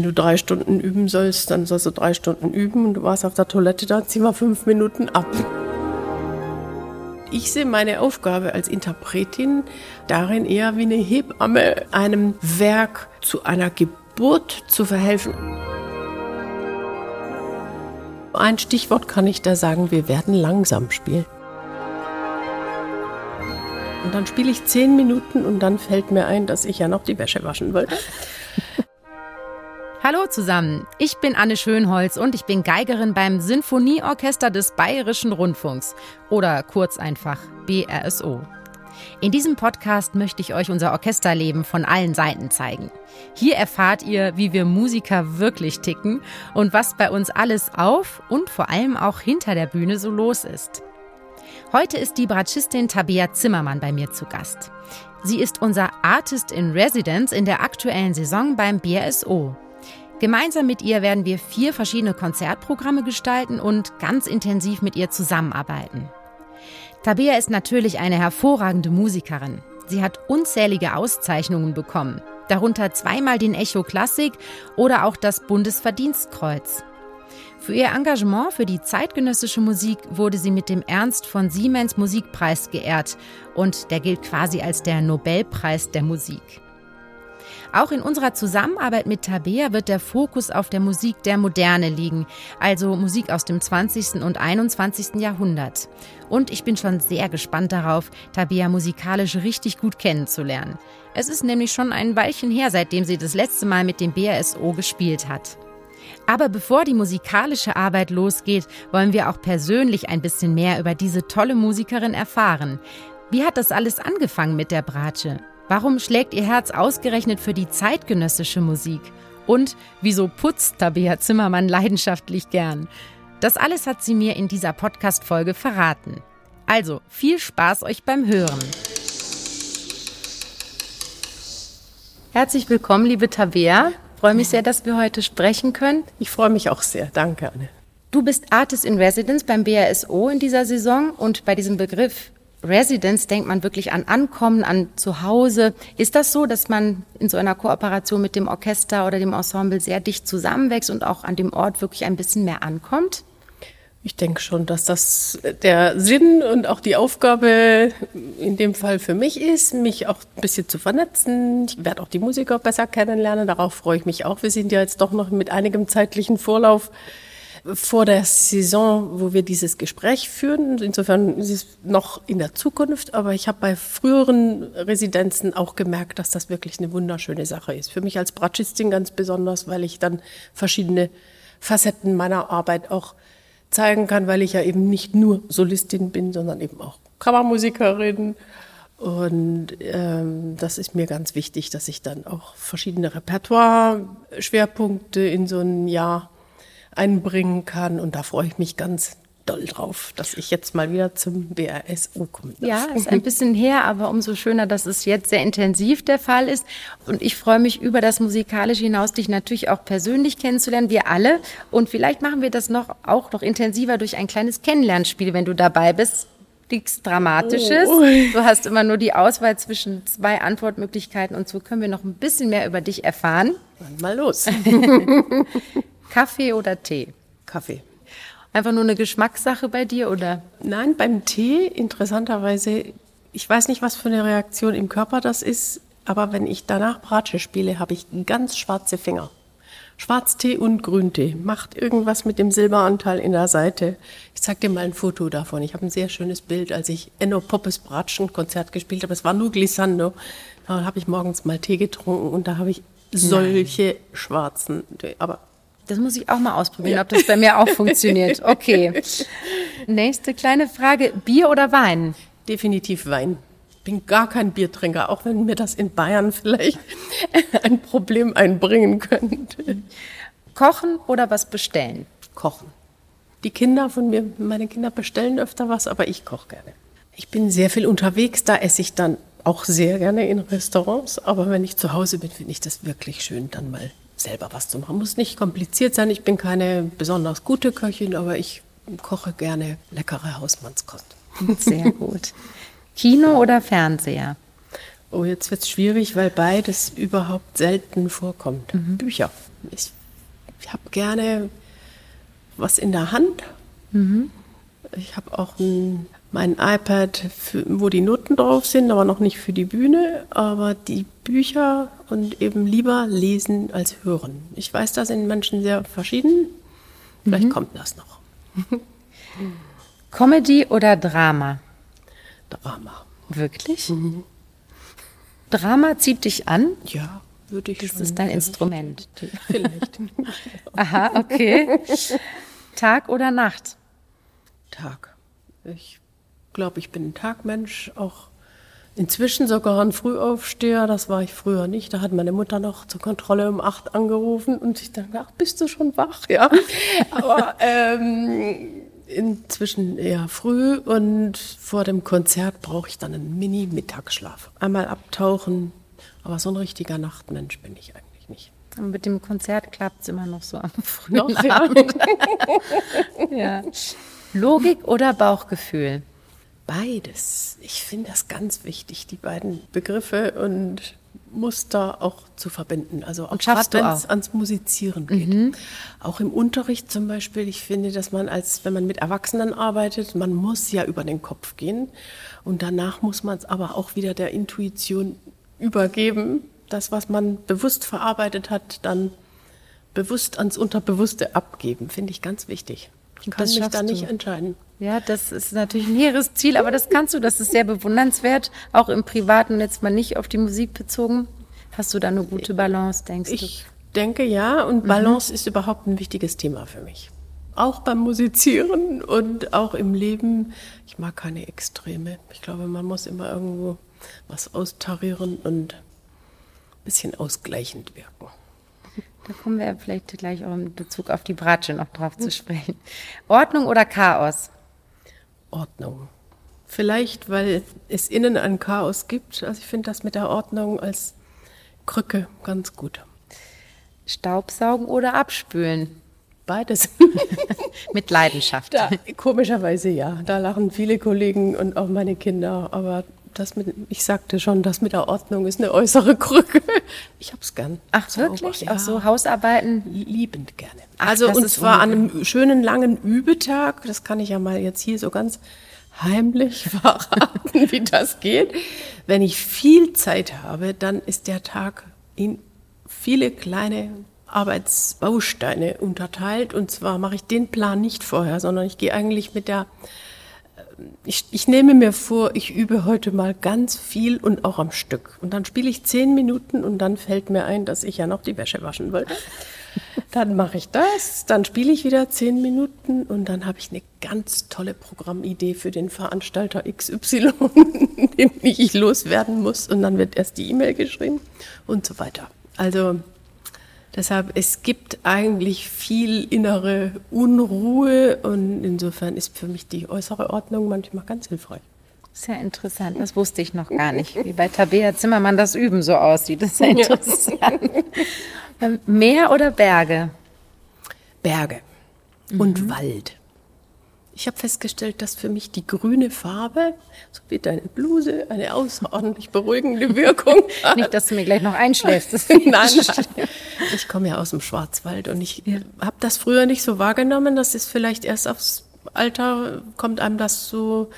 wenn du drei Stunden üben sollst, dann sollst du drei Stunden üben und du warst auf der Toilette, dann zieh mal fünf Minuten ab. Ich sehe meine Aufgabe als Interpretin darin eher wie eine Hebamme, einem Werk zu einer Geburt zu verhelfen. Ein Stichwort kann ich da sagen, wir werden langsam spielen. Und dann spiele ich zehn Minuten und dann fällt mir ein, dass ich ja noch die Wäsche waschen wollte. Hallo zusammen, ich bin Anne Schönholz und ich bin Geigerin beim Sinfonieorchester des Bayerischen Rundfunks oder kurz einfach BRSO. In diesem Podcast möchte ich euch unser Orchesterleben von allen Seiten zeigen. Hier erfahrt ihr, wie wir Musiker wirklich ticken und was bei uns alles auf und vor allem auch hinter der Bühne so los ist. Heute ist die Bratschistin Tabea Zimmermann bei mir zu Gast. Sie ist unser Artist in Residence in der aktuellen Saison beim BRSO. Gemeinsam mit ihr werden wir vier verschiedene Konzertprogramme gestalten und ganz intensiv mit ihr zusammenarbeiten. Tabea ist natürlich eine hervorragende Musikerin. Sie hat unzählige Auszeichnungen bekommen, darunter zweimal den Echo Klassik oder auch das Bundesverdienstkreuz. Für ihr Engagement für die zeitgenössische Musik wurde sie mit dem Ernst von Siemens Musikpreis geehrt und der gilt quasi als der Nobelpreis der Musik. Auch in unserer Zusammenarbeit mit Tabea wird der Fokus auf der Musik der Moderne liegen, also Musik aus dem 20. und 21. Jahrhundert. Und ich bin schon sehr gespannt darauf, Tabea musikalisch richtig gut kennenzulernen. Es ist nämlich schon ein Weilchen her, seitdem sie das letzte Mal mit dem BRSO gespielt hat. Aber bevor die musikalische Arbeit losgeht, wollen wir auch persönlich ein bisschen mehr über diese tolle Musikerin erfahren. Wie hat das alles angefangen mit der Bratsche? Warum schlägt Ihr Herz ausgerechnet für die zeitgenössische Musik? Und wieso putzt Tabea Zimmermann leidenschaftlich gern? Das alles hat sie mir in dieser Podcast-Folge verraten. Also viel Spaß euch beim Hören. Herzlich willkommen, liebe Tabea. Freue mich sehr, dass wir heute sprechen können. Ich freue mich auch sehr. Danke, Anne. Du bist Artist in Residence beim BASO in dieser Saison und bei diesem Begriff Residence denkt man wirklich an Ankommen, an Zuhause. Ist das so, dass man in so einer Kooperation mit dem Orchester oder dem Ensemble sehr dicht zusammenwächst und auch an dem Ort wirklich ein bisschen mehr ankommt? Ich denke schon, dass das der Sinn und auch die Aufgabe in dem Fall für mich ist, mich auch ein bisschen zu vernetzen. Ich werde auch die Musiker besser kennenlernen. Darauf freue ich mich auch. Wir sind ja jetzt doch noch mit einigem zeitlichen Vorlauf vor der Saison, wo wir dieses Gespräch führen. Insofern ist es noch in der Zukunft, aber ich habe bei früheren Residenzen auch gemerkt, dass das wirklich eine wunderschöne Sache ist. Für mich als Bratschistin ganz besonders, weil ich dann verschiedene Facetten meiner Arbeit auch zeigen kann, weil ich ja eben nicht nur Solistin bin, sondern eben auch Kammermusikerin. Und ähm, das ist mir ganz wichtig, dass ich dann auch verschiedene Repertoire-Schwerpunkte in so ein Jahr einbringen kann. Und da freue ich mich ganz doll drauf, dass ich jetzt mal wieder zum BRSO komme. Ja, ist ein bisschen her, aber umso schöner, dass es jetzt sehr intensiv der Fall ist. Und ich freue mich über das Musikalische hinaus, dich natürlich auch persönlich kennenzulernen, wir alle. Und vielleicht machen wir das noch auch noch intensiver durch ein kleines Kennenlernspiel, wenn du dabei bist. Nichts Dramatisches. Oh. Du hast immer nur die Auswahl zwischen zwei Antwortmöglichkeiten und so können wir noch ein bisschen mehr über dich erfahren. Mal los. Kaffee oder Tee? Kaffee. Einfach nur eine Geschmackssache bei dir oder? Nein, beim Tee interessanterweise, ich weiß nicht, was für eine Reaktion im Körper das ist, aber wenn ich danach Bratsche spiele, habe ich ganz schwarze Finger. Schwarztee und Grüntee. Macht irgendwas mit dem Silberanteil in der Seite. Ich zeig dir mal ein Foto davon. Ich habe ein sehr schönes Bild, als ich Enno Poppes Bratschen Konzert gespielt habe. Es war nur Glissando. Da habe ich morgens mal Tee getrunken und da habe ich solche Nein. schwarzen, aber das muss ich auch mal ausprobieren, ja. ob das bei mir auch funktioniert. Okay. Nächste kleine Frage. Bier oder Wein? Definitiv Wein. Ich bin gar kein Biertrinker, auch wenn mir das in Bayern vielleicht ein Problem einbringen könnte. Kochen oder was bestellen? Kochen. Die Kinder von mir, meine Kinder bestellen öfter was, aber ich koche gerne. Ich bin sehr viel unterwegs, da esse ich dann auch sehr gerne in Restaurants, aber wenn ich zu Hause bin, finde ich das wirklich schön, dann mal selber was zu machen. Muss nicht kompliziert sein. Ich bin keine besonders gute Köchin, aber ich koche gerne leckere Hausmannskost. Sehr gut. Kino oder Fernseher? Oh, jetzt wird es schwierig, weil beides überhaupt selten vorkommt. Mhm. Bücher. ich, ich habe gerne was in der Hand. Mhm. Ich habe auch ein, mein iPad, für, wo die Noten drauf sind, aber noch nicht für die Bühne. Aber die Bücher und eben lieber lesen als hören. Ich weiß, da sind Menschen sehr verschieden. Vielleicht mhm. kommt das noch. Comedy oder Drama? Drama. Wirklich? Mhm. Drama zieht dich an? Ja, würde ich das schon. Das ist dein Instrument. Vielleicht. Aha, okay. Tag oder Nacht? Tag. Ich glaube, ich bin ein Tagmensch, auch inzwischen sogar ein Frühaufsteher. Das war ich früher nicht. Da hat meine Mutter noch zur Kontrolle um acht angerufen und ich dachte, ach, bist du schon wach? Ja. Aber ähm, inzwischen eher früh und vor dem Konzert brauche ich dann einen Mini-Mittagsschlaf. Einmal abtauchen, aber so ein richtiger Nachtmensch bin ich eigentlich nicht. Und mit dem Konzert klappt es immer noch so am frühen noch, Abend. Ja. ja. Logik oder Bauchgefühl? Beides. Ich finde das ganz wichtig, die beiden Begriffe und Muster auch zu verbinden. Also auch gerade wenn es ans Musizieren geht. Mhm. Auch im Unterricht zum Beispiel. Ich finde, dass man als, wenn man mit Erwachsenen arbeitet, man muss ja über den Kopf gehen. Und danach muss man es aber auch wieder der Intuition übergeben. Das, was man bewusst verarbeitet hat, dann bewusst ans Unterbewusste abgeben. Finde ich ganz wichtig. Ich kann mich da nicht du. entscheiden. Ja, das ist natürlich ein hehres Ziel, aber das kannst du, das ist sehr bewundernswert, auch im Privaten jetzt mal nicht auf die Musik bezogen. Hast du da eine gute Balance, denkst ich du? Ich denke ja, und mhm. Balance mhm. ist überhaupt ein wichtiges Thema für mich. Auch beim Musizieren und auch im Leben. Ich mag keine Extreme. Ich glaube, man muss immer irgendwo was austarieren und ein bisschen ausgleichend wirken. Da kommen wir vielleicht gleich auch in Bezug auf die Bratsche noch drauf zu sprechen. Ordnung oder Chaos? Ordnung. Vielleicht, weil es innen ein Chaos gibt. Also ich finde das mit der Ordnung als Krücke ganz gut. Staubsaugen oder abspülen? Beides. mit Leidenschaft. Da, komischerweise ja. Da lachen viele Kollegen und auch meine Kinder. Aber das mit, ich sagte schon, das mit der Ordnung ist eine äußere Krücke. Ich hab's gern. Ach, wirklich? Ja. Auch so Hausarbeiten? Liebend gerne. Ach, also, und zwar an einem schönen langen Übetag, das kann ich ja mal jetzt hier so ganz heimlich verraten, wie das geht. Wenn ich viel Zeit habe, dann ist der Tag in viele kleine Arbeitsbausteine unterteilt. Und zwar mache ich den Plan nicht vorher, sondern ich gehe eigentlich mit der ich, ich nehme mir vor, ich übe heute mal ganz viel und auch am Stück. Und dann spiele ich zehn Minuten und dann fällt mir ein, dass ich ja noch die Wäsche waschen wollte. Dann mache ich das, dann spiele ich wieder zehn Minuten und dann habe ich eine ganz tolle Programmidee für den Veranstalter XY, den ich loswerden muss. Und dann wird erst die E-Mail geschrieben und so weiter. Also Deshalb, es gibt eigentlich viel innere Unruhe und insofern ist für mich die äußere Ordnung manchmal ganz hilfreich. Sehr interessant, das wusste ich noch gar nicht, wie bei Tabea Zimmermann das Üben so aussieht. Das ist sehr interessant. Ja. Meer oder Berge? Berge und mhm. Wald. Ich habe festgestellt, dass für mich die grüne Farbe, so wie deine Bluse, eine außerordentlich beruhigende Wirkung hat. Nicht, dass du mir gleich noch einschläfst. nein, nein. Ich komme ja aus dem Schwarzwald und ich ja. habe das früher nicht so wahrgenommen. Das ist vielleicht erst aufs Alter, kommt einem das so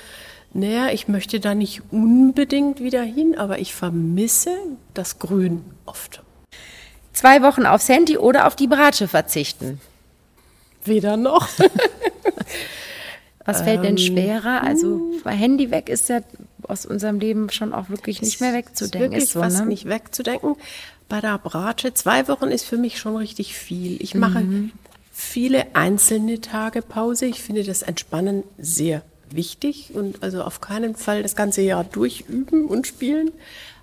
näher. Ich möchte da nicht unbedingt wieder hin, aber ich vermisse das Grün oft. Zwei Wochen aufs Handy oder auf die Bratsche verzichten? Weder noch. Was fällt denn ähm, schwerer? Also Handy weg ist ja aus unserem Leben schon auch wirklich nicht mehr wegzudenken. Wirklich ist so, fast ne? nicht wegzudenken. Bei der Bratsche, zwei Wochen ist für mich schon richtig viel. Ich mache mhm. viele einzelne Tage Pause. Ich finde das Entspannen sehr wichtig und also auf keinen Fall das ganze Jahr durchüben und spielen.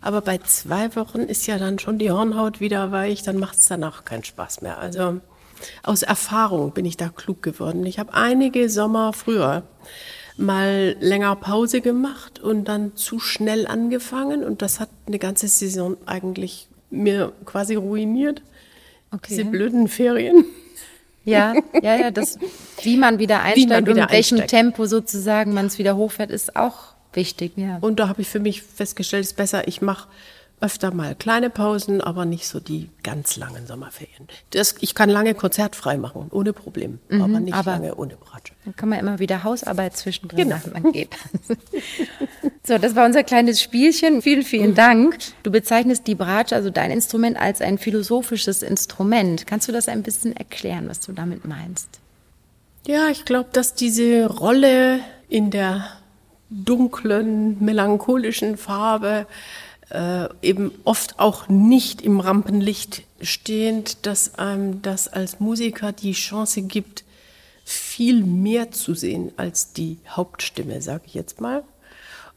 Aber bei zwei Wochen ist ja dann schon die Hornhaut wieder weich, dann macht es danach keinen Spaß mehr. Also aus Erfahrung bin ich da klug geworden. Ich habe einige Sommer früher mal länger Pause gemacht und dann zu schnell angefangen und das hat eine ganze Saison eigentlich mir quasi ruiniert. Okay. Diese blöden Ferien. Ja, ja, ja, das, wie man wieder einsteigt man wieder und in welchem einsteigt. Tempo sozusagen man es wieder hochfährt, ist auch wichtig, ja. Und da habe ich für mich festgestellt, es ist besser, ich mache öfter mal kleine Pausen, aber nicht so die ganz langen Sommerferien. Das, ich kann lange konzertfrei machen, ohne Problem, mhm, aber nicht aber lange ohne Bratsche. Dann kann man immer wieder Hausarbeit zwischendrin genau. machen, man geht. so, das war unser kleines Spielchen. Vielen, vielen Dank. Du bezeichnest die Bratsche, also dein Instrument, als ein philosophisches Instrument. Kannst du das ein bisschen erklären, was du damit meinst? Ja, ich glaube, dass diese Rolle in der dunklen, melancholischen Farbe äh, eben oft auch nicht im Rampenlicht stehend, dass einem das als Musiker die Chance gibt, viel mehr zu sehen als die Hauptstimme, sage ich jetzt mal.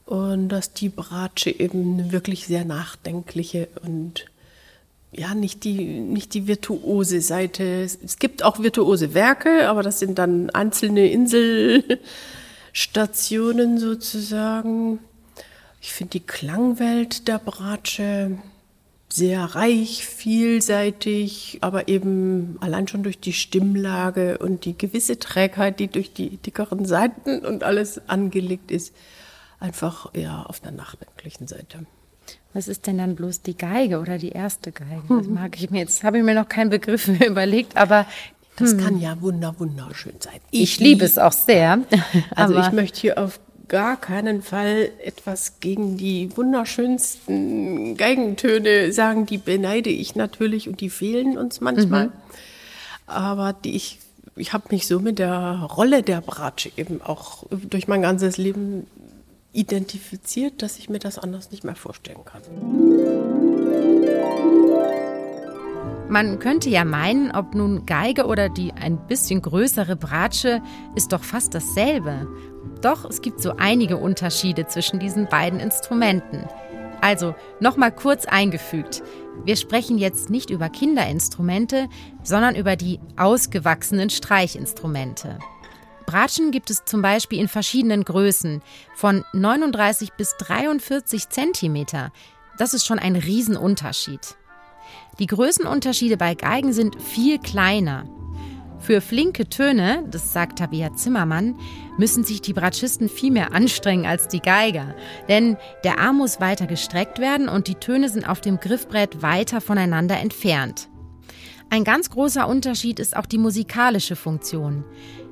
Und dass die Bratsche eben eine wirklich sehr nachdenkliche und ja, nicht die, nicht die virtuose Seite. Es gibt auch virtuose Werke, aber das sind dann einzelne Inselstationen sozusagen. Ich finde die Klangwelt der Bratsche sehr reich, vielseitig, aber eben allein schon durch die Stimmlage und die gewisse Trägheit, die durch die dickeren Seiten und alles angelegt ist, einfach eher auf der nachdenklichen Seite. Was ist denn dann bloß die Geige oder die erste Geige? Das mhm. mag ich mir jetzt, habe ich mir noch keinen Begriff mehr überlegt, aber das hm. kann ja wunder, wunderschön sein. Ich, ich liebe es auch sehr. Also ich möchte hier auf gar keinen Fall etwas gegen die wunderschönsten Geigentöne sagen. Die beneide ich natürlich und die fehlen uns manchmal. Mhm. Aber die ich, ich habe mich so mit der Rolle der Bratsche eben auch durch mein ganzes Leben identifiziert, dass ich mir das anders nicht mehr vorstellen kann. Man könnte ja meinen, ob nun Geige oder die ein bisschen größere Bratsche, ist doch fast dasselbe. Doch es gibt so einige Unterschiede zwischen diesen beiden Instrumenten. Also nochmal kurz eingefügt. Wir sprechen jetzt nicht über Kinderinstrumente, sondern über die ausgewachsenen Streichinstrumente. Bratschen gibt es zum Beispiel in verschiedenen Größen, von 39 bis 43 Zentimeter. Das ist schon ein Riesenunterschied. Die Größenunterschiede bei Geigen sind viel kleiner. Für flinke Töne, das sagt Tabea Zimmermann, müssen sich die Bratschisten viel mehr anstrengen als die Geiger. Denn der Arm muss weiter gestreckt werden und die Töne sind auf dem Griffbrett weiter voneinander entfernt. Ein ganz großer Unterschied ist auch die musikalische Funktion.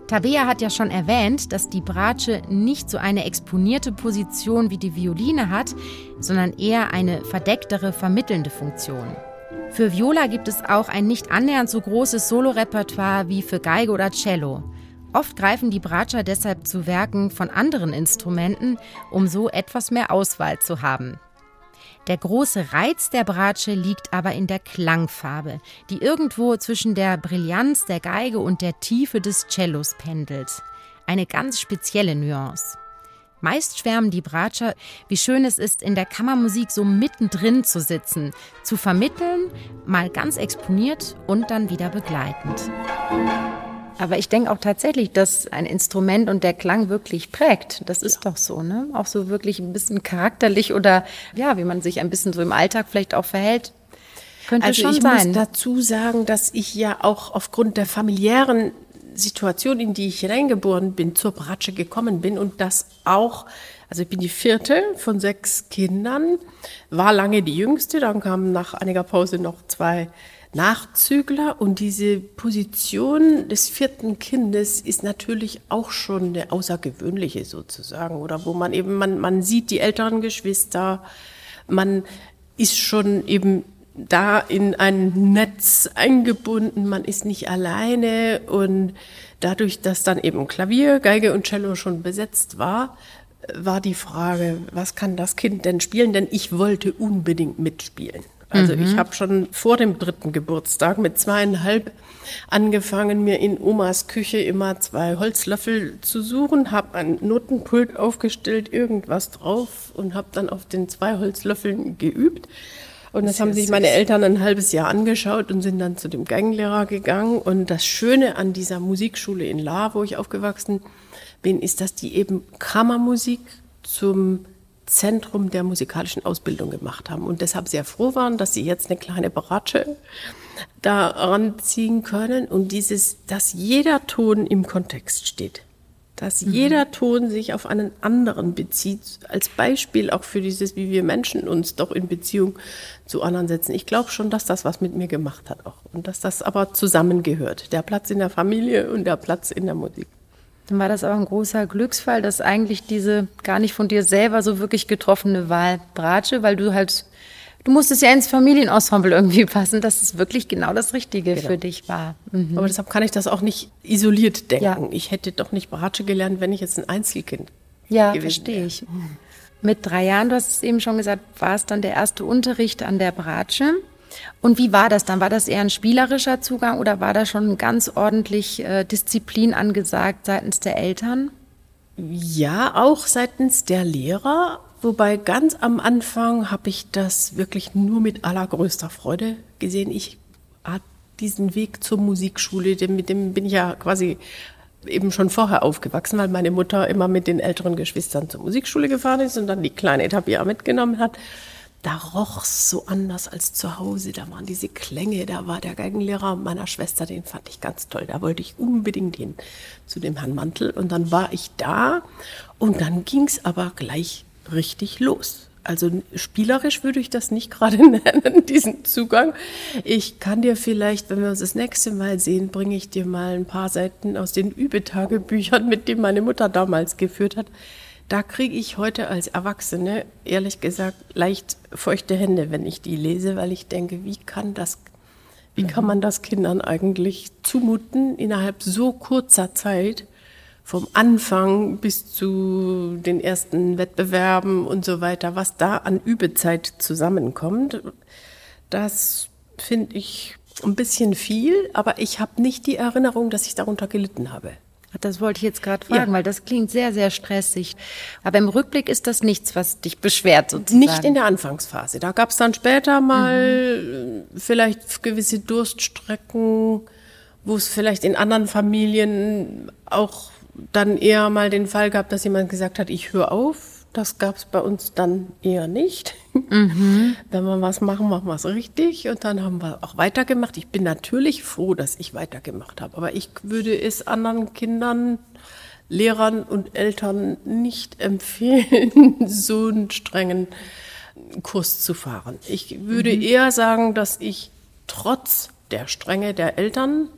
Tabea hat ja schon erwähnt, dass die Bratsche nicht so eine exponierte Position wie die Violine hat, sondern eher eine verdecktere, vermittelnde Funktion. Für Viola gibt es auch ein nicht annähernd so großes Solorepertoire wie für Geige oder Cello. Oft greifen die Bratscher deshalb zu Werken von anderen Instrumenten, um so etwas mehr Auswahl zu haben. Der große Reiz der Bratsche liegt aber in der Klangfarbe, die irgendwo zwischen der Brillanz der Geige und der Tiefe des Cellos pendelt. Eine ganz spezielle Nuance. Meist schwärmen die Bratscher, wie schön es ist, in der Kammermusik so mittendrin zu sitzen, zu vermitteln, mal ganz exponiert und dann wieder begleitend. Aber ich denke auch tatsächlich, dass ein Instrument und der Klang wirklich prägt. Das ist ja. doch so, ne? Auch so wirklich ein bisschen charakterlich oder ja, wie man sich ein bisschen so im Alltag vielleicht auch verhält. Könnte also schon ich sein. muss dazu sagen, dass ich ja auch aufgrund der familiären Situation, in die ich hineingeboren bin, zur Bratsche gekommen bin und das auch, also ich bin die vierte von sechs Kindern, war lange die jüngste, dann kamen nach einiger Pause noch zwei Nachzügler und diese Position des vierten Kindes ist natürlich auch schon eine außergewöhnliche sozusagen oder wo man eben, man, man sieht die älteren Geschwister, man ist schon eben da in ein Netz eingebunden, man ist nicht alleine und dadurch, dass dann eben Klavier, Geige und Cello schon besetzt war, war die Frage, was kann das Kind denn spielen? Denn ich wollte unbedingt mitspielen. Also mhm. ich habe schon vor dem dritten Geburtstag mit zweieinhalb angefangen, mir in Omas Küche immer zwei Holzlöffel zu suchen, habe ein Notenpult aufgestellt, irgendwas drauf und habe dann auf den zwei Holzlöffeln geübt. Und das, das haben sich meine Eltern ein halbes Jahr angeschaut und sind dann zu dem Geigenlehrer gegangen. Und das Schöne an dieser Musikschule in La, wo ich aufgewachsen bin, ist, dass die eben Kammermusik zum Zentrum der musikalischen Ausbildung gemacht haben und deshalb sehr froh waren, dass sie jetzt eine kleine Beratsche da ranziehen können und dieses, dass jeder Ton im Kontext steht dass mhm. jeder Ton sich auf einen anderen bezieht, als Beispiel auch für dieses, wie wir Menschen uns doch in Beziehung zu anderen setzen. Ich glaube schon, dass das was mit mir gemacht hat auch und dass das aber zusammengehört. Der Platz in der Familie und der Platz in der Musik. Dann war das aber ein großer Glücksfall, dass eigentlich diese gar nicht von dir selber so wirklich getroffene Wahl Bratsche, weil du halt du musstest ja ins Familienensemble irgendwie passen, dass es wirklich genau das Richtige genau. für dich war. Mhm. Aber deshalb kann ich das auch nicht isoliert denken. Ja. Ich hätte doch nicht Bratsche gelernt, wenn ich jetzt ein Einzelkind Ja, verstehe ich. Mit drei Jahren, du hast es eben schon gesagt, war es dann der erste Unterricht an der Bratsche. Und wie war das dann? War das eher ein spielerischer Zugang oder war da schon ganz ordentlich äh, Disziplin angesagt seitens der Eltern? Ja, auch seitens der Lehrer. Wobei ganz am Anfang habe ich das wirklich nur mit allergrößter Freude gesehen. Ich hatte diesen Weg zur Musikschule, mit dem bin ich ja quasi eben schon vorher aufgewachsen, weil meine Mutter immer mit den älteren Geschwistern zur Musikschule gefahren ist und dann die kleine Etappe mitgenommen hat. Da roch es so anders als zu Hause. Da waren diese Klänge, da war der Geigenlehrer meiner Schwester, den fand ich ganz toll. Da wollte ich unbedingt hin zu dem Herrn Mantel. Und dann war ich da und dann ging es aber gleich richtig los. Also spielerisch würde ich das nicht gerade nennen, diesen Zugang. Ich kann dir vielleicht, wenn wir uns das nächste Mal sehen, bringe ich dir mal ein paar Seiten aus den Übetagebüchern, mit denen meine Mutter damals geführt hat. Da kriege ich heute als Erwachsene, ehrlich gesagt, leicht feuchte Hände, wenn ich die lese, weil ich denke, wie kann das, wie kann man das Kindern eigentlich zumuten, innerhalb so kurzer Zeit vom Anfang bis zu den ersten Wettbewerben und so weiter, was da an Übezeit zusammenkommt, das finde ich ein bisschen viel, aber ich habe nicht die Erinnerung, dass ich darunter gelitten habe. Das wollte ich jetzt gerade fragen, ja. weil das klingt sehr, sehr stressig. Aber im Rückblick ist das nichts, was dich beschwert sozusagen. Nicht in der Anfangsphase. Da gab es dann später mal mhm. vielleicht gewisse Durststrecken, wo es vielleicht in anderen Familien auch dann eher mal den Fall gab, dass jemand gesagt hat, ich höre auf. Das gab es bei uns dann eher nicht. Mhm. Wenn wir was machen, machen wir es richtig. Und dann haben wir auch weitergemacht. Ich bin natürlich froh, dass ich weitergemacht habe. Aber ich würde es anderen Kindern, Lehrern und Eltern nicht empfehlen, so einen strengen Kurs zu fahren. Ich würde mhm. eher sagen, dass ich trotz der Strenge der Eltern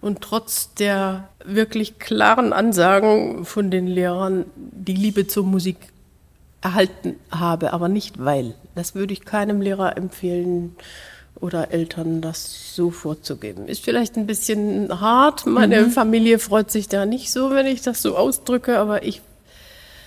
und trotz der wirklich klaren Ansagen von den Lehrern die Liebe zur Musik erhalten habe, aber nicht weil. Das würde ich keinem Lehrer empfehlen oder Eltern, das so vorzugeben. Ist vielleicht ein bisschen hart. Meine mhm. Familie freut sich da nicht so, wenn ich das so ausdrücke, aber ich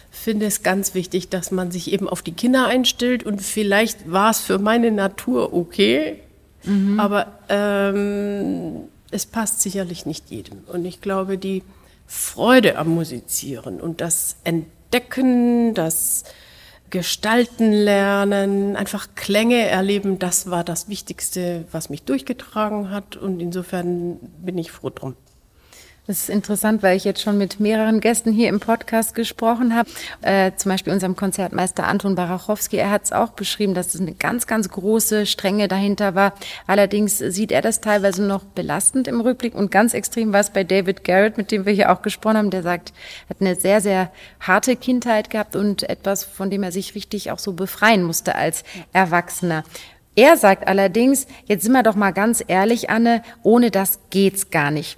finde es ganz wichtig, dass man sich eben auf die Kinder einstellt und vielleicht war es für meine Natur okay, mhm. aber ähm, es passt sicherlich nicht jedem. Und ich glaube, die Freude am Musizieren und das Entdecken, das Gestalten lernen, einfach Klänge erleben, das war das Wichtigste, was mich durchgetragen hat. Und insofern bin ich froh drum. Das ist interessant, weil ich jetzt schon mit mehreren Gästen hier im Podcast gesprochen habe. Äh, zum Beispiel unserem Konzertmeister Anton Barachowski. Er hat es auch beschrieben, dass es eine ganz, ganz große Strenge dahinter war. Allerdings sieht er das teilweise noch belastend im Rückblick und ganz extrem war es bei David Garrett, mit dem wir hier auch gesprochen haben. Der sagt, hat eine sehr, sehr harte Kindheit gehabt und etwas, von dem er sich richtig auch so befreien musste als Erwachsener. Er sagt allerdings, jetzt sind wir doch mal ganz ehrlich, Anne, ohne das geht's gar nicht.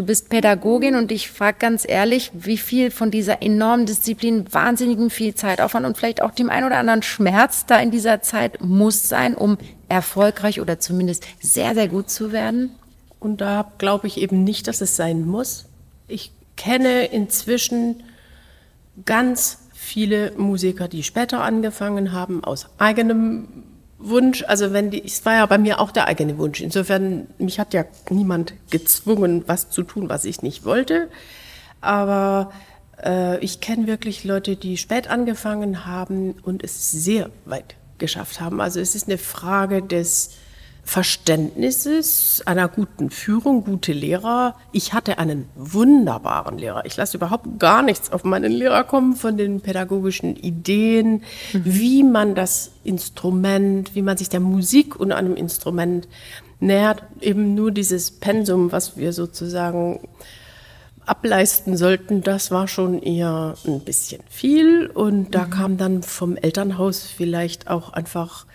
Du bist Pädagogin und ich frage ganz ehrlich, wie viel von dieser enormen Disziplin, wahnsinnigen viel Zeitaufwand und vielleicht auch dem ein oder anderen Schmerz da in dieser Zeit muss sein, um erfolgreich oder zumindest sehr, sehr gut zu werden? Und da glaube ich eben nicht, dass es sein muss. Ich kenne inzwischen ganz viele Musiker, die später angefangen haben, aus eigenem Wunsch, also wenn die, es war ja bei mir auch der eigene Wunsch. Insofern, mich hat ja niemand gezwungen, was zu tun, was ich nicht wollte. Aber äh, ich kenne wirklich Leute, die spät angefangen haben und es sehr weit geschafft haben. Also es ist eine Frage des Verständnisses, einer guten Führung, gute Lehrer. Ich hatte einen wunderbaren Lehrer. Ich lasse überhaupt gar nichts auf meinen Lehrer kommen von den pädagogischen Ideen, mhm. wie man das Instrument, wie man sich der Musik und einem Instrument nähert. Eben nur dieses Pensum, was wir sozusagen ableisten sollten, das war schon eher ein bisschen viel. Und da mhm. kam dann vom Elternhaus vielleicht auch einfach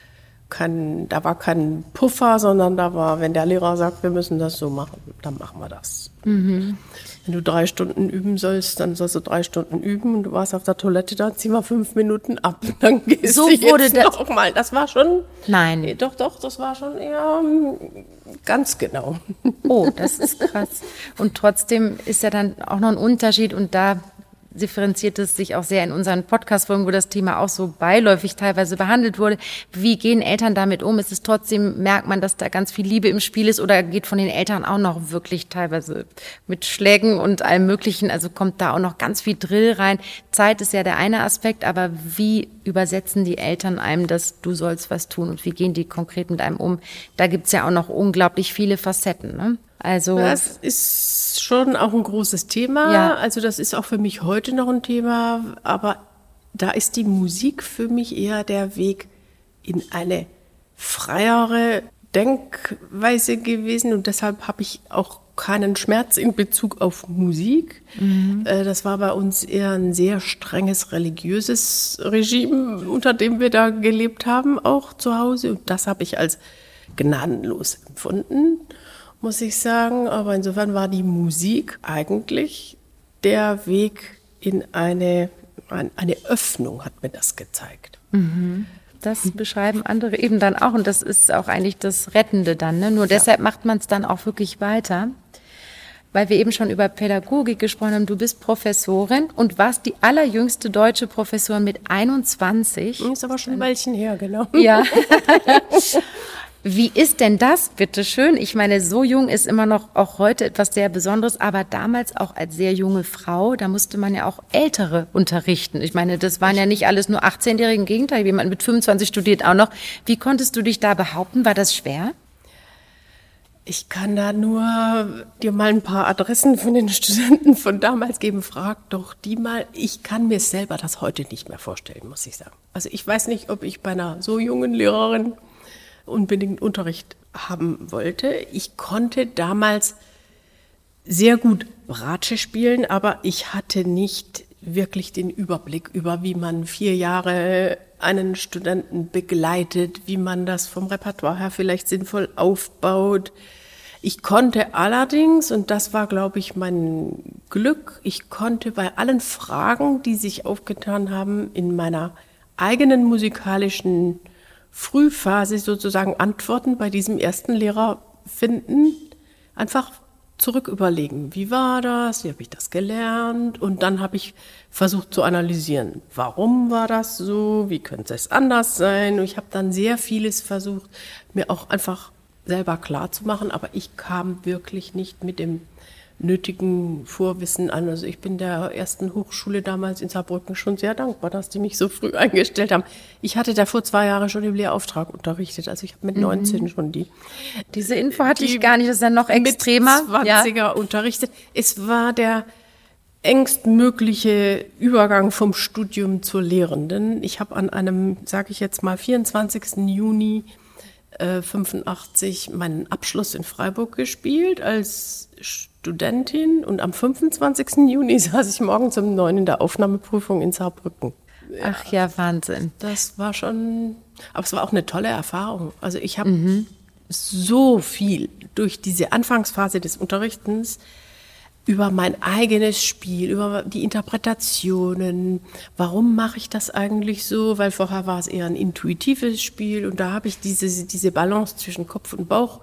kein, da war kein Puffer, sondern da war, wenn der Lehrer sagt, wir müssen das so machen, dann machen wir das. Mhm. Wenn du drei Stunden üben sollst, dann sollst du drei Stunden üben und du warst auf der Toilette, dann zieh mal fünf Minuten ab. Dann gehst so du wurde das auch mal. Das war schon. Nein. Nee, doch, doch, das war schon eher ähm, ganz genau. Oh, das ist krass. Und trotzdem ist ja dann auch noch ein Unterschied und da differenziert es sich auch sehr in unseren Podcast-Folgen, wo das Thema auch so beiläufig teilweise behandelt wurde. Wie gehen Eltern damit um? Ist es trotzdem, merkt man, dass da ganz viel Liebe im Spiel ist oder geht von den Eltern auch noch wirklich teilweise mit Schlägen und allem Möglichen? Also kommt da auch noch ganz viel Drill rein? Zeit ist ja der eine Aspekt, aber wie übersetzen die Eltern einem das, du sollst was tun und wie gehen die konkret mit einem um? Da gibt's ja auch noch unglaublich viele Facetten. Ne? Also das ist schon auch ein großes Thema. Ja. Also das ist auch für mich heute noch ein Thema, aber da ist die Musik für mich eher der Weg in eine freiere Denkweise gewesen und deshalb habe ich auch keinen Schmerz in Bezug auf Musik. Mhm. Äh, das war bei uns eher ein sehr strenges religiöses Regime, unter dem wir da gelebt haben, auch zu Hause. Und das habe ich als gnadenlos empfunden muss ich sagen. Aber insofern war die Musik eigentlich der Weg in eine, eine Öffnung, hat mir das gezeigt. Mhm. Das beschreiben andere eben dann auch und das ist auch eigentlich das Rettende dann. Ne? Nur deshalb ja. macht man es dann auch wirklich weiter. Weil wir eben schon über Pädagogik gesprochen haben. Du bist Professorin und warst die allerjüngste deutsche Professorin mit 21. Ist aber schon ein Weilchen her, genau. Ja. Wie ist denn das, bitteschön? Ich meine, so jung ist immer noch auch heute etwas sehr Besonderes, aber damals auch als sehr junge Frau, da musste man ja auch Ältere unterrichten. Ich meine, das waren ja nicht alles nur 18-Jährige, im Gegenteil, jemand mit 25 studiert auch noch. Wie konntest du dich da behaupten? War das schwer? Ich kann da nur dir mal ein paar Adressen von den Studenten von damals geben. Frag doch die mal. Ich kann mir selber das heute nicht mehr vorstellen, muss ich sagen. Also ich weiß nicht, ob ich bei einer so jungen Lehrerin unbedingt Unterricht haben wollte. Ich konnte damals sehr gut Bratsche spielen, aber ich hatte nicht wirklich den Überblick über, wie man vier Jahre einen Studenten begleitet, wie man das vom Repertoire her vielleicht sinnvoll aufbaut. Ich konnte allerdings, und das war, glaube ich, mein Glück, ich konnte bei allen Fragen, die sich aufgetan haben, in meiner eigenen musikalischen Frühphase sozusagen Antworten bei diesem ersten Lehrer finden, einfach zurück überlegen, wie war das, wie habe ich das gelernt? Und dann habe ich versucht zu analysieren, warum war das so, wie könnte es anders sein? Und ich habe dann sehr vieles versucht, mir auch einfach selber klar zu machen, aber ich kam wirklich nicht mit dem nötigen Vorwissen an. Also ich bin der ersten Hochschule damals in Saarbrücken schon sehr dankbar, dass die mich so früh eingestellt haben. Ich hatte davor zwei Jahre schon im Lehrauftrag unterrichtet. Also ich habe mit 19 mhm. schon die. Diese Info hatte ich gar nicht, das ist dann noch extremer. Mit 20er ja. unterrichtet. Es war der engstmögliche Übergang vom Studium zur Lehrenden. Ich habe an einem, sage ich jetzt mal, 24. Juni 85 äh, meinen Abschluss in Freiburg gespielt als Studentin und am 25. Juni saß ich morgens um neun in der Aufnahmeprüfung in Saarbrücken. Ach ja, Wahnsinn. Das war schon, aber es war auch eine tolle Erfahrung. Also ich habe mhm. so viel durch diese Anfangsphase des Unterrichtens über mein eigenes Spiel, über die Interpretationen. Warum mache ich das eigentlich so? Weil vorher war es eher ein intuitives Spiel und da habe ich diese, diese Balance zwischen Kopf und Bauch,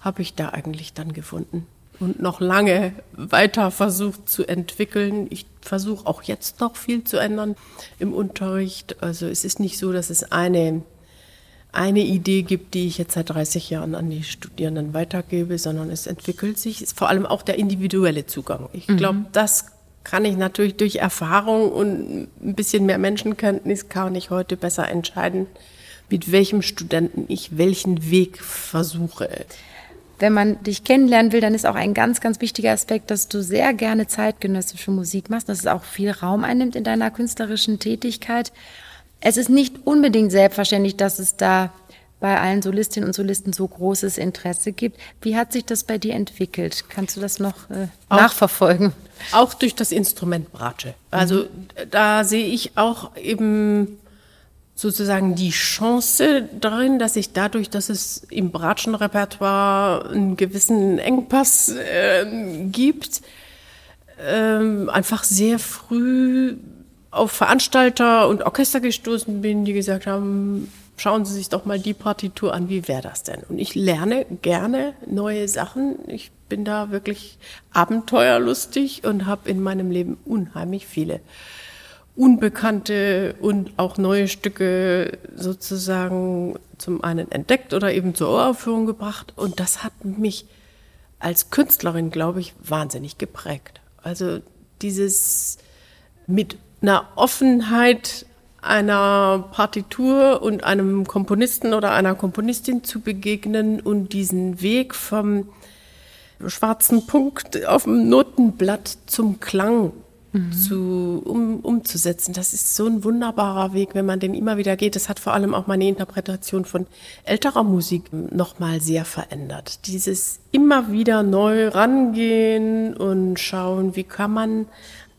habe ich da eigentlich dann gefunden und noch lange weiter versucht zu entwickeln. Ich versuche auch jetzt noch viel zu ändern im Unterricht. Also es ist nicht so, dass es eine eine Idee gibt, die ich jetzt seit 30 Jahren an die Studierenden weitergebe, sondern es entwickelt sich, ist vor allem auch der individuelle Zugang. Ich mhm. glaube, das kann ich natürlich durch Erfahrung und ein bisschen mehr Menschenkenntnis kann ich heute besser entscheiden, mit welchem Studenten ich welchen Weg versuche. Wenn man dich kennenlernen will, dann ist auch ein ganz, ganz wichtiger Aspekt, dass du sehr gerne zeitgenössische Musik machst, dass es auch viel Raum einnimmt in deiner künstlerischen Tätigkeit. Es ist nicht unbedingt selbstverständlich, dass es da bei allen Solistinnen und Solisten so großes Interesse gibt. Wie hat sich das bei dir entwickelt? Kannst du das noch äh, auch, nachverfolgen? Auch durch das Instrument Bratsche. Also mhm. da sehe ich auch eben sozusagen die Chance darin, dass ich dadurch, dass es im Bratschenrepertoire einen gewissen Engpass äh, gibt, äh, einfach sehr früh auf Veranstalter und Orchester gestoßen bin, die gesagt haben, schauen Sie sich doch mal die Partitur an, wie wäre das denn? Und ich lerne gerne neue Sachen. Ich bin da wirklich abenteuerlustig und habe in meinem Leben unheimlich viele unbekannte und auch neue Stücke sozusagen zum einen entdeckt oder eben zur Uraufführung gebracht. Und das hat mich als Künstlerin, glaube ich, wahnsinnig geprägt. Also dieses mit einer Offenheit einer Partitur und einem Komponisten oder einer Komponistin zu begegnen und diesen Weg vom schwarzen Punkt auf dem Notenblatt zum Klang mhm. zu, um, umzusetzen. Das ist so ein wunderbarer Weg, wenn man den immer wieder geht. Das hat vor allem auch meine Interpretation von älterer Musik nochmal sehr verändert. Dieses immer wieder neu rangehen und schauen, wie kann man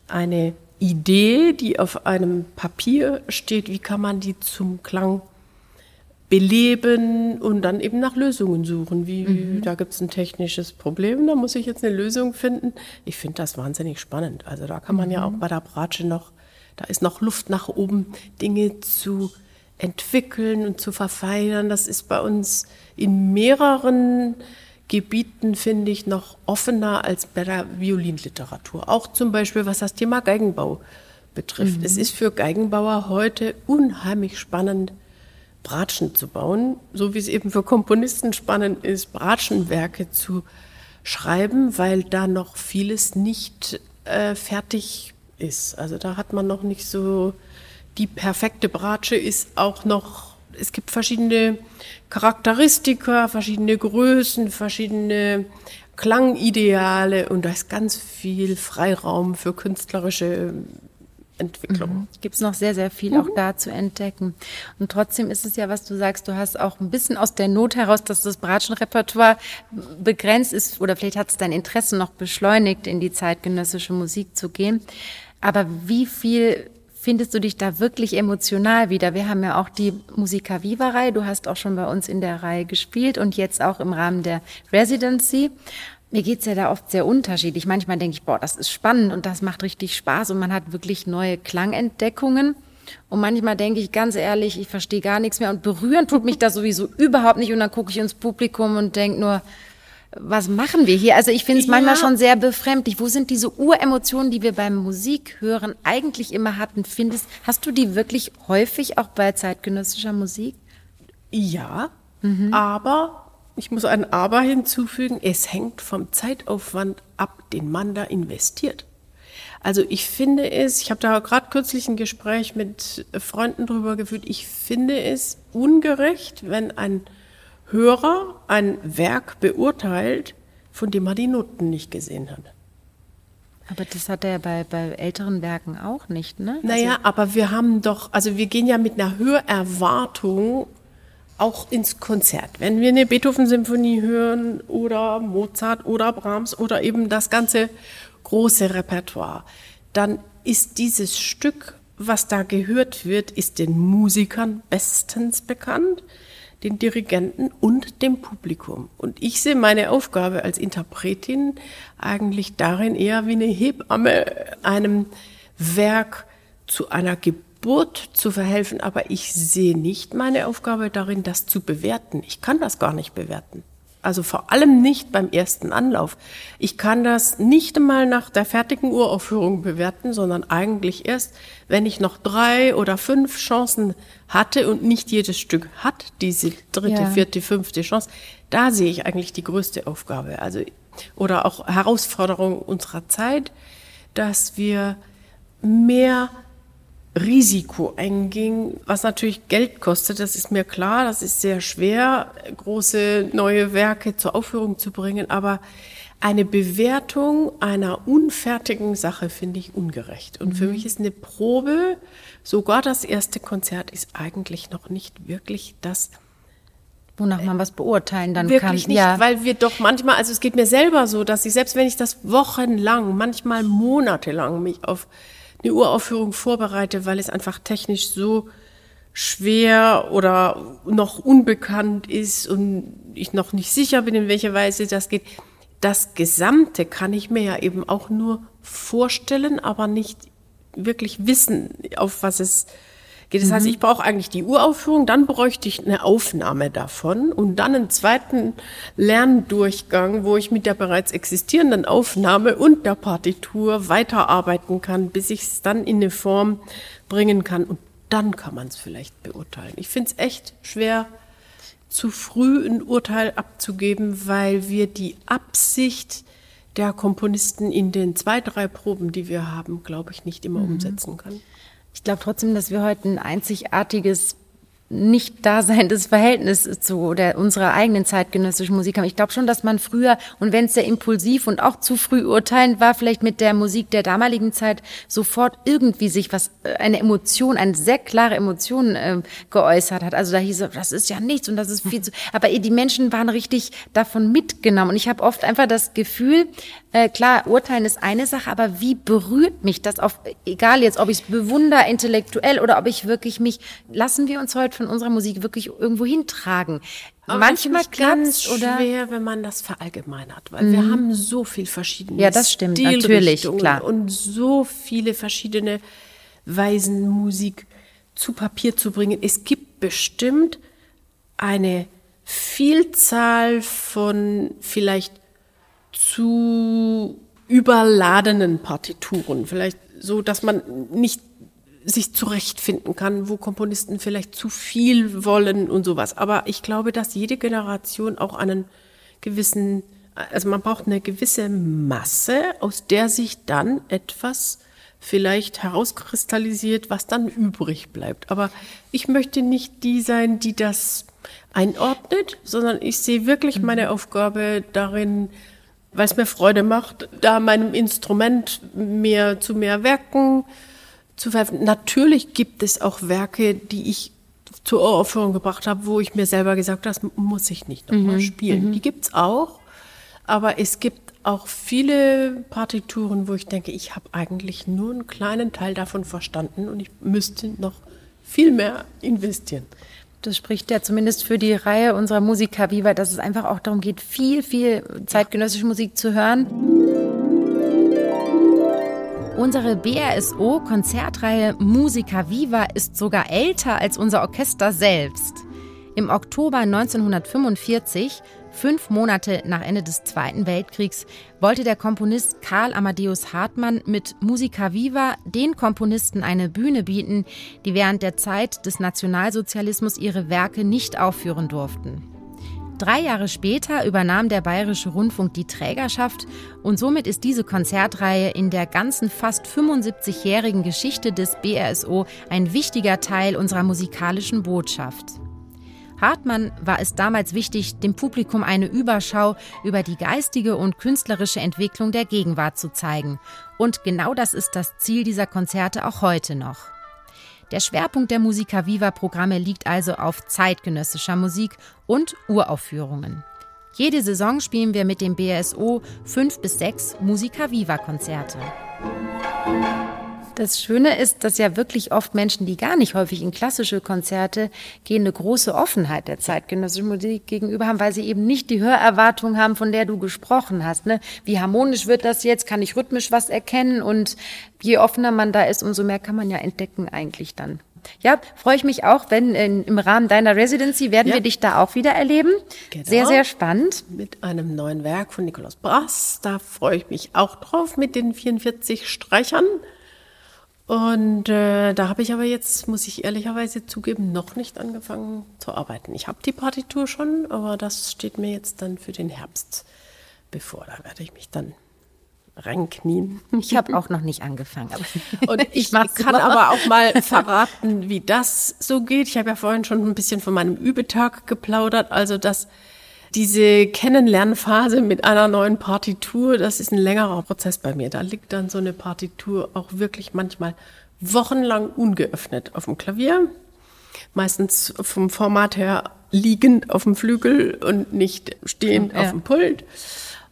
eine Idee, die auf einem Papier steht, wie kann man die zum Klang beleben und dann eben nach Lösungen suchen. Wie, mhm. da gibt es ein technisches Problem, da muss ich jetzt eine Lösung finden. Ich finde das wahnsinnig spannend. Also da kann man mhm. ja auch bei der Bratsche noch, da ist noch Luft nach oben, Dinge zu entwickeln und zu verfeinern. Das ist bei uns in mehreren Gebieten, finde ich, noch offener als bei der Violinliteratur. Auch zum Beispiel, was das Thema Geigenbau betrifft. Mhm. Es ist für Geigenbauer heute unheimlich spannend, Bratschen zu bauen, so wie es eben für Komponisten spannend ist, Bratschenwerke zu schreiben, weil da noch vieles nicht äh, fertig ist. Also da hat man noch nicht so die perfekte Bratsche ist auch noch, es gibt verschiedene Charakteristika, verschiedene Größen, verschiedene Klangideale und da ist ganz viel Freiraum für künstlerische Entwicklung. Mhm. Gibt es noch sehr, sehr viel mhm. auch da zu entdecken. Und trotzdem ist es ja, was du sagst, du hast auch ein bisschen aus der Not heraus, dass das Bratschenrepertoire begrenzt ist oder vielleicht hat es dein Interesse noch beschleunigt, in die zeitgenössische Musik zu gehen. Aber wie viel findest du dich da wirklich emotional wieder? Wir haben ja auch die Musica Viva-Reihe. Du hast auch schon bei uns in der Reihe gespielt und jetzt auch im Rahmen der Residency. Mir geht's ja da oft sehr unterschiedlich. Manchmal denke ich, boah, das ist spannend und das macht richtig Spaß und man hat wirklich neue Klangentdeckungen. Und manchmal denke ich ganz ehrlich, ich verstehe gar nichts mehr und berühren tut mich das sowieso überhaupt nicht. Und dann gucke ich ins Publikum und denke nur, was machen wir hier? Also ich finde es ja. manchmal schon sehr befremdlich. Wo sind diese Uremotionen, die wir beim Musikhören eigentlich immer hatten? Findest, hast du die wirklich häufig auch bei zeitgenössischer Musik? Ja, mhm. aber ich muss ein Aber hinzufügen, es hängt vom Zeitaufwand ab, den man da investiert. Also ich finde es, ich habe da gerade kürzlich ein Gespräch mit Freunden drüber geführt, ich finde es ungerecht, wenn ein Hörer ein Werk beurteilt, von dem er die Noten nicht gesehen hat. Aber das hat er ja bei, bei älteren Werken auch nicht, ne? Naja, also aber wir haben doch, also wir gehen ja mit einer Hörerwartung auch ins Konzert. Wenn wir eine Beethoven-Symphonie hören oder Mozart oder Brahms oder eben das ganze große Repertoire, dann ist dieses Stück, was da gehört wird, ist den Musikern bestens bekannt, den Dirigenten und dem Publikum. Und ich sehe meine Aufgabe als Interpretin eigentlich darin eher wie eine Hebamme einem Werk zu einer Geburt Geburt zu verhelfen, aber ich sehe nicht meine Aufgabe darin, das zu bewerten. Ich kann das gar nicht bewerten. Also vor allem nicht beim ersten Anlauf. Ich kann das nicht einmal nach der fertigen Uraufführung bewerten, sondern eigentlich erst, wenn ich noch drei oder fünf Chancen hatte und nicht jedes Stück hat diese dritte, ja. vierte, fünfte Chance. Da sehe ich eigentlich die größte Aufgabe. Also, oder auch Herausforderung unserer Zeit, dass wir mehr Risiko einging, was natürlich Geld kostet, das ist mir klar, das ist sehr schwer, große neue Werke zur Aufführung zu bringen, aber eine Bewertung einer unfertigen Sache finde ich ungerecht. Und mhm. für mich ist eine Probe, sogar das erste Konzert ist eigentlich noch nicht wirklich das Wonach man was beurteilen dann Wirklich kann. nicht, ja. weil wir doch manchmal, also es geht mir selber so, dass ich selbst wenn ich das wochenlang, manchmal monatelang mich auf eine Uraufführung vorbereite, weil es einfach technisch so schwer oder noch unbekannt ist und ich noch nicht sicher bin, in welcher Weise das geht. Das Gesamte kann ich mir ja eben auch nur vorstellen, aber nicht wirklich wissen, auf was es geht. Das heißt, ich brauche eigentlich die Uraufführung, dann bräuchte ich eine Aufnahme davon und dann einen zweiten Lerndurchgang, wo ich mit der bereits existierenden Aufnahme und der Partitur weiterarbeiten kann, bis ich es dann in eine Form bringen kann. Und dann kann man es vielleicht beurteilen. Ich finde es echt schwer, zu früh ein Urteil abzugeben, weil wir die Absicht der Komponisten in den zwei, drei Proben, die wir haben, glaube ich, nicht immer umsetzen können. Ich glaube trotzdem, dass wir heute ein einzigartiges nicht daseindes Verhältnis zu der, unserer eigenen zeitgenössischen Musik haben. Ich glaube schon, dass man früher, und wenn es sehr impulsiv und auch zu früh urteilend war, vielleicht mit der Musik der damaligen Zeit sofort irgendwie sich was, äh, eine Emotion, eine sehr klare Emotion äh, geäußert hat. Also da hieß es, das ist ja nichts und das ist viel zu. Aber die Menschen waren richtig davon mitgenommen. Und ich habe oft einfach das Gefühl, äh, klar, urteilen ist eine Sache, aber wie berührt mich das auf, egal jetzt, ob ich es bewundere intellektuell oder ob ich wirklich mich, lassen wir uns heute von unserer Musik wirklich irgendwo hintragen. Aber Manchmal ganz oder schwer, wenn man das verallgemeinert, weil wir haben so viel verschiedene Ja, das stimmt, natürlich, klar. und so viele verschiedene Weisen Musik zu Papier zu bringen. Es gibt bestimmt eine Vielzahl von vielleicht zu überladenen Partituren, vielleicht so, dass man nicht sich zurechtfinden kann, wo Komponisten vielleicht zu viel wollen und sowas. Aber ich glaube, dass jede Generation auch einen gewissen, also man braucht eine gewisse Masse, aus der sich dann etwas vielleicht herauskristallisiert, was dann übrig bleibt. Aber ich möchte nicht die sein, die das einordnet, sondern ich sehe wirklich meine Aufgabe darin, weil es mir Freude macht, da meinem Instrument mehr zu mehr Werken zu verhelfen. Natürlich gibt es auch Werke, die ich zur Uraufführung gebracht habe, wo ich mir selber gesagt habe, das muss ich nicht nochmal spielen. Die gibt's auch, aber es gibt auch viele Partituren, wo ich denke, ich habe eigentlich nur einen kleinen Teil davon verstanden und ich müsste noch viel mehr investieren. Das spricht ja zumindest für die Reihe unserer Musiker Viva, dass es einfach auch darum geht, viel, viel zeitgenössische Musik zu hören. Unsere BRSO-Konzertreihe Musica Viva ist sogar älter als unser Orchester selbst. Im Oktober 1945, fünf Monate nach Ende des Zweiten Weltkriegs, wollte der Komponist Karl Amadeus Hartmann mit Musica Viva den Komponisten eine Bühne bieten, die während der Zeit des Nationalsozialismus ihre Werke nicht aufführen durften. Drei Jahre später übernahm der Bayerische Rundfunk die Trägerschaft und somit ist diese Konzertreihe in der ganzen fast 75-jährigen Geschichte des BRSO ein wichtiger Teil unserer musikalischen Botschaft. Hartmann war es damals wichtig, dem Publikum eine Überschau über die geistige und künstlerische Entwicklung der Gegenwart zu zeigen. Und genau das ist das Ziel dieser Konzerte auch heute noch. Der Schwerpunkt der Musica Viva Programme liegt also auf zeitgenössischer Musik und Uraufführungen. Jede Saison spielen wir mit dem BSO fünf bis sechs Musica Viva Konzerte. Das Schöne ist, dass ja wirklich oft Menschen, die gar nicht häufig in klassische Konzerte gehen, eine große Offenheit der zeitgenössischen Musik gegenüber haben, weil sie eben nicht die Hörerwartung haben, von der du gesprochen hast. Ne? Wie harmonisch wird das jetzt? Kann ich rhythmisch was erkennen? Und je offener man da ist, umso mehr kann man ja entdecken eigentlich dann. Ja, freue ich mich auch, wenn in, im Rahmen deiner Residency werden Ja. wir dich da auch wieder erleben. Genau. Sehr, sehr spannend. Mit einem neuen Werk von Nikolaus Brass. Da freue ich mich auch drauf mit den 44 Streichern. Und äh, da habe ich aber jetzt, muss ich ehrlicherweise zugeben, noch nicht angefangen zu arbeiten. Ich habe die Partitur schon, aber das steht mir jetzt dann für den Herbst bevor. Da werde ich mich dann reinknien. Ich habe auch noch nicht angefangen. Und ich mach's kann immer. aber auch mal verraten, wie das so geht. Ich habe ja vorhin schon ein bisschen von meinem Übetag geplaudert. Also, dass diese Kennenlernphase mit einer neuen Partitur, das ist ein längerer Prozess bei mir. Da liegt dann so eine Partitur auch wirklich manchmal wochenlang ungeöffnet auf dem Klavier. meistens vom Format her liegend auf dem Flügel und nicht stehend ja. auf dem Pult.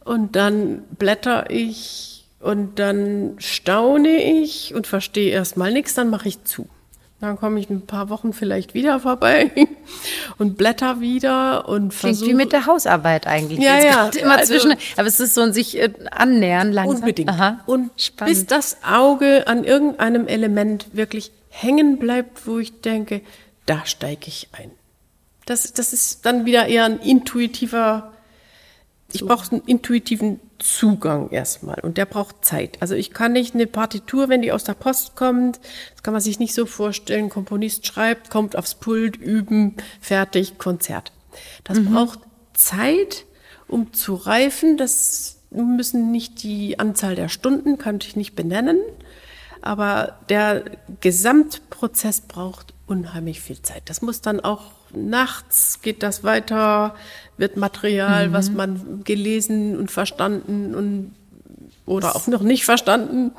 Und dann blätter ich und dann staune ich und verstehe erstmal nichts, dann mache ich zu. Dann komme ich ein paar Wochen vielleicht wieder vorbei und blätter wieder und versuche. Klingt wie mit der Hausarbeit eigentlich. Ja, ja. Immer also, zwischen, aber es ist so ein sich äh, annähern langsam. Unbedingt. Aha, und spannend. bis das Auge an irgendeinem Element wirklich hängen bleibt, wo ich denke, da steige ich ein. Das, das ist dann wieder eher ein intuitiver, ich brauche einen intuitiven Zugang erstmal und der braucht Zeit. Also ich kann nicht eine Partitur, wenn die aus der Post kommt, das kann man sich nicht so vorstellen, Komponist schreibt, kommt aufs Pult, üben, fertig, Konzert. Das mhm. braucht Zeit, um zu reifen. Das müssen nicht die Anzahl der Stunden, kann ich nicht benennen, aber der Gesamtprozess braucht unheimlich viel Zeit. Das muss dann auch nachts geht das weiter, wird Material, mhm. was man gelesen und verstanden und oder auch noch nicht verstanden,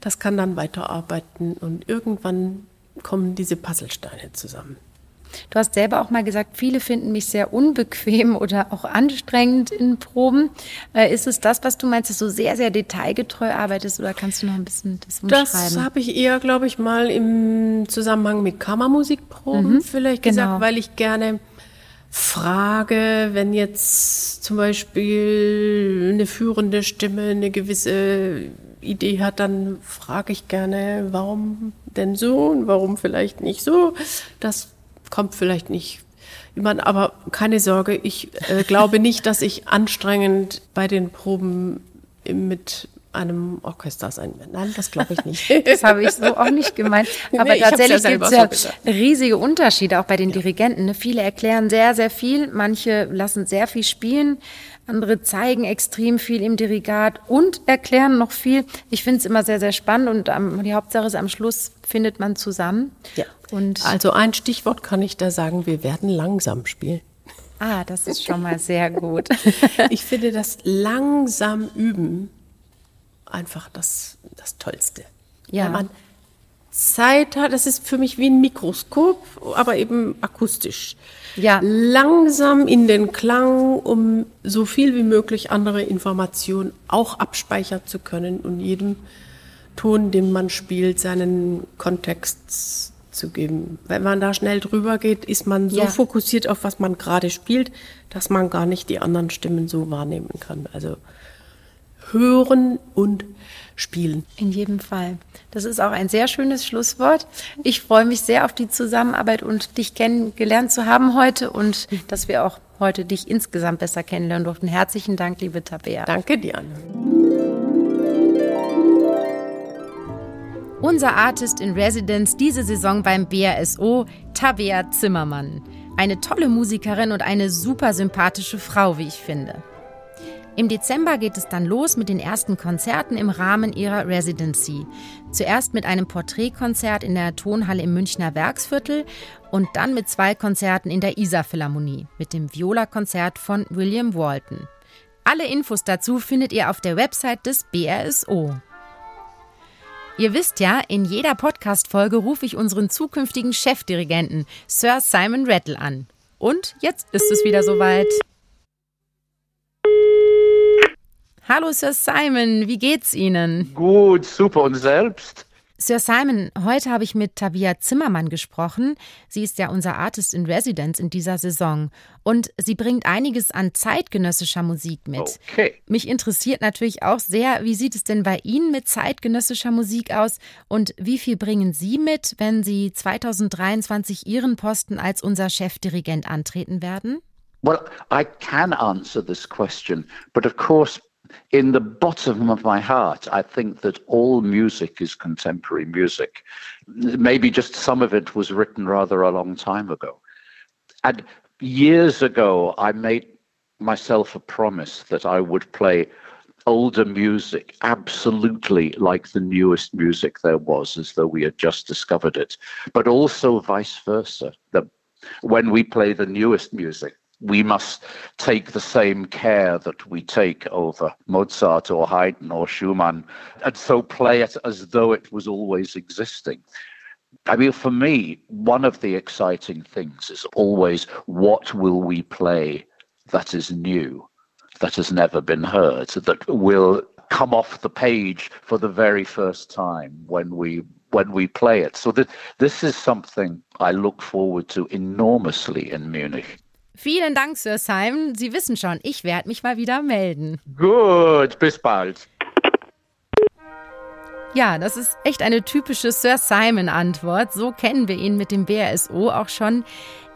das kann dann weiterarbeiten und irgendwann kommen diese Puzzlesteine zusammen. Du hast selber auch mal gesagt, viele finden mich sehr unbequem oder auch anstrengend in Proben. Äh, ist es das, was du meinst, dass du sehr, sehr detailgetreu arbeitest oder kannst du noch ein bisschen das umschreiben? Das habe ich eher, glaube ich, mal im Zusammenhang mit Kammermusikproben mhm, vielleicht genau. gesagt, weil ich gerne frage, wenn jetzt zum Beispiel eine führende Stimme eine gewisse Idee hat, dann frage ich gerne, warum denn so und warum vielleicht nicht so. Das kommt vielleicht nicht über, aber keine Sorge, ich äh, glaube nicht, dass ich anstrengend bei den Proben mit einem Orchester sein werde. Nein, das glaube ich nicht. das habe ich so auch nicht gemeint. Aber nee, tatsächlich ja gibt es ja riesige Unterschiede auch bei den ja. Dirigenten. Ne? Viele erklären sehr, sehr viel, manche lassen sehr viel spielen. Andere zeigen extrem viel im Dirigat und erklären noch viel. Ich finde es immer sehr, sehr spannend und am, die Hauptsache ist, am Schluss findet man zusammen. Ja. Und also ein Stichwort kann ich da sagen, wir werden langsam spielen. Ah, das ist schon mal sehr gut. ich finde das langsam üben einfach das, das Tollste. Ja. Weil man Zeit hat, das ist für mich wie ein Mikroskop, aber eben akustisch ja. langsam in den Klang, um so viel wie möglich andere Informationen auch abspeichern zu können und jedem Ton, den man spielt, seinen Kontext zu geben. Wenn man da schnell drüber geht, ist man so ja. fokussiert auf was man gerade spielt, dass man gar nicht die anderen Stimmen so wahrnehmen kann. Also hören und spielen. In jedem Fall. Das ist auch ein sehr schönes Schlusswort. Ich freue mich sehr auf die Zusammenarbeit und dich kennengelernt zu haben heute und dass wir auch heute dich insgesamt besser kennenlernen durften. Herzlichen Dank, liebe Tabea. Danke dir, Anne. Unser Artist in Residence diese Saison beim BRSO, Tabea Zimmermann. Eine tolle Musikerin und eine super sympathische Frau, wie ich finde. Im Dezember geht es dann los mit den ersten Konzerten im Rahmen ihrer Residency. Zuerst mit einem Porträtkonzert in der Tonhalle im Münchner Werksviertel und dann mit zwei Konzerten in der Isar Philharmonie mit dem Viola-Konzert von William Walton. Alle Infos dazu findet ihr auf der Website des BRSO. Ihr wisst ja, in jeder Podcast-Folge rufe ich unseren zukünftigen Chefdirigenten, Sir Simon Rattle, an. Und jetzt ist es wieder soweit. Hallo Sir Simon, wie geht's Ihnen? Gut, super und selbst? Sir Simon, heute habe ich mit Tabia Zimmermann gesprochen. Sie ist ja unser Artist in Residence in dieser Saison und sie bringt einiges an zeitgenössischer Musik mit. Okay. Mich interessiert natürlich auch sehr, wie sieht es denn bei Ihnen mit zeitgenössischer Musik aus und wie viel bringen Sie mit, wenn Sie 2023 Ihren Posten als unser Chefdirigent antreten werden? Well, I can answer this question, but of course in the bottom of my heart, I think that all music is contemporary music. Maybe just some of it was written rather a long time ago. And years ago, I made myself a promise that I would play older music absolutely like the newest music there was, as though we had just discovered it, but also vice versa. That when we play the newest music, we must take the same care that we take over Mozart or Haydn or Schumann, and so play it as though it was always existing. I mean, for me, one of the exciting things is always what will we play that is new, that has never been heard, that will come off the page for the very first time when we when we play it. So this is something I look forward to enormously in Munich. Vielen Dank, Sir Simon. Sie wissen schon, ich werde mich mal wieder melden. Gut, bis bald. Ja, das ist echt eine typische Sir Simon-Antwort. So kennen wir ihn mit dem BRSO auch schon.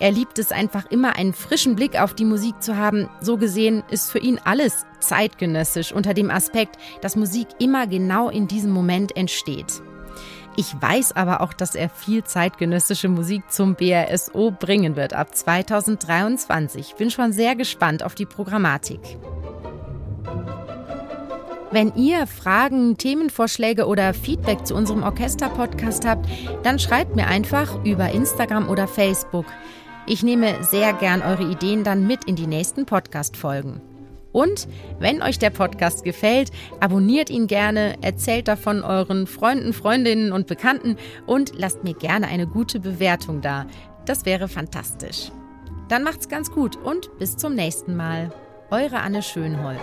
Er liebt es einfach immer, einen frischen Blick auf die Musik zu haben. So gesehen ist für ihn alles zeitgenössisch unter dem Aspekt, dass Musik immer genau in diesem Moment entsteht. Ich weiß aber auch, dass er viel zeitgenössische Musik zum BRSO bringen wird ab 2023. Bin schon sehr gespannt auf die Programmatik. Wenn ihr Fragen, Themenvorschläge oder Feedback zu unserem Orchester-Podcast habt, dann schreibt mir einfach über Instagram oder Facebook. Ich nehme sehr gern eure Ideen dann mit in die nächsten Podcast-Folgen. Und wenn euch der Podcast gefällt, abonniert ihn gerne, erzählt davon euren Freunden, Freundinnen und Bekannten und lasst mir gerne eine gute Bewertung da. Das wäre fantastisch. Dann macht's ganz gut und bis zum nächsten Mal. Eure Anne Schönholz.